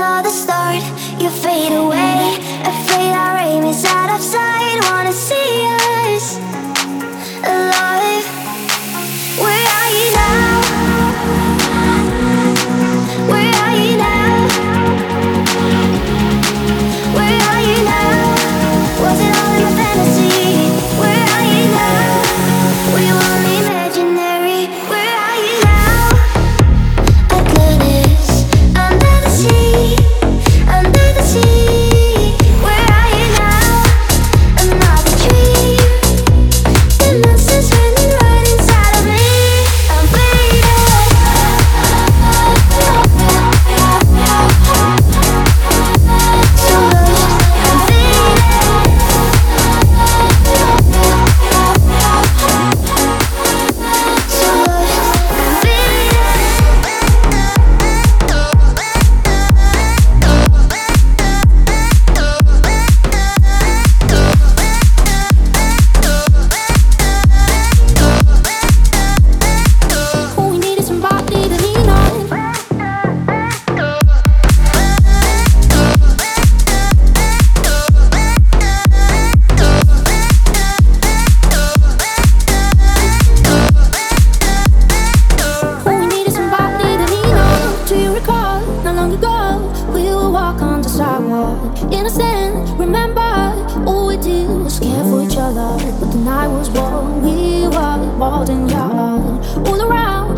another start. You fade away, afraid our aim is out of sight. Wanna see you. Sidewalk, I was. Innocent, remember, all we did was care for each other. But the night was warm, we were wild and young. All around.